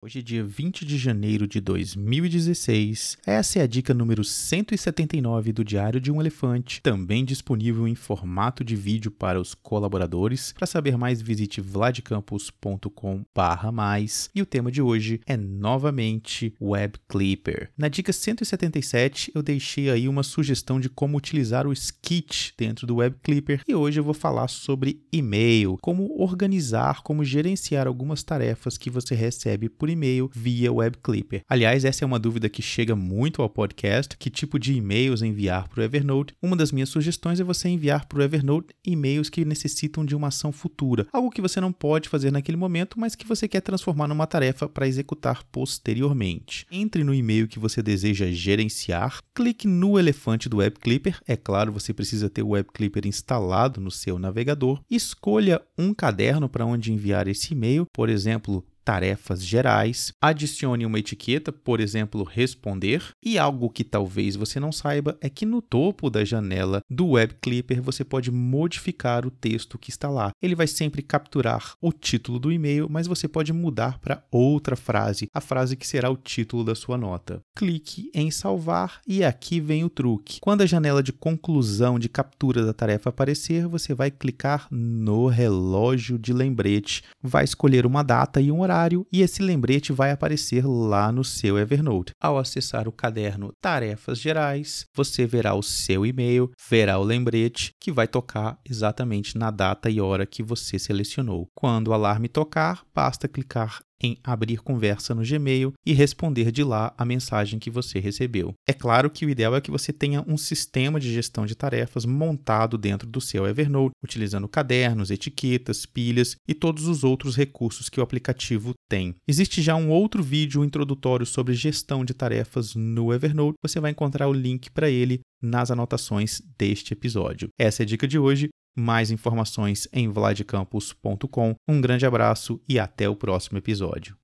Hoje é dia 20 de janeiro de 2016. Essa é a dica número 179 do Diário de um Elefante, também disponível em formato de vídeo para os colaboradores. Para saber mais, visite vladcampus.com/mais. E o tema de hoje é novamente Web Clipper. Na dica 177, eu deixei aí uma sugestão de como utilizar o Sketch dentro do Web Clipper, e hoje eu vou falar sobre e-mail, como organizar, como gerenciar algumas tarefas que você recebe por por e-mail via Web Clipper. Aliás, essa é uma dúvida que chega muito ao podcast: que tipo de e-mails enviar para o Evernote? Uma das minhas sugestões é você enviar para o Evernote e-mails que necessitam de uma ação futura, algo que você não pode fazer naquele momento, mas que você quer transformar numa tarefa para executar posteriormente. Entre no e-mail que você deseja gerenciar, clique no elefante do Web Clipper. É claro, você precisa ter o Web Clipper instalado no seu navegador. Escolha um caderno para onde enviar esse e-mail, por exemplo, tarefas gerais, adicione uma etiqueta, por exemplo, responder, e algo que talvez você não saiba é que no topo da janela do Web Clipper você pode modificar o texto que está lá. Ele vai sempre capturar o título do e-mail, mas você pode mudar para outra frase, a frase que será o título da sua nota. Clique em salvar e aqui vem o truque. Quando a janela de conclusão de captura da tarefa aparecer, você vai clicar no relógio de lembrete, vai escolher uma data e um horário horário e esse lembrete vai aparecer lá no seu Evernote. Ao acessar o caderno Tarefas Gerais, você verá o seu e-mail, verá o lembrete que vai tocar exatamente na data e hora que você selecionou. Quando o alarme tocar, basta clicar em abrir conversa no Gmail e responder de lá a mensagem que você recebeu. É claro que o ideal é que você tenha um sistema de gestão de tarefas montado dentro do seu Evernote, utilizando cadernos, etiquetas, pilhas e todos os outros recursos que o aplicativo tem. Existe já um outro vídeo introdutório sobre gestão de tarefas no Evernote, você vai encontrar o link para ele nas anotações deste episódio. Essa é a dica de hoje. Mais informações em vladcampus.com. Um grande abraço e até o próximo episódio.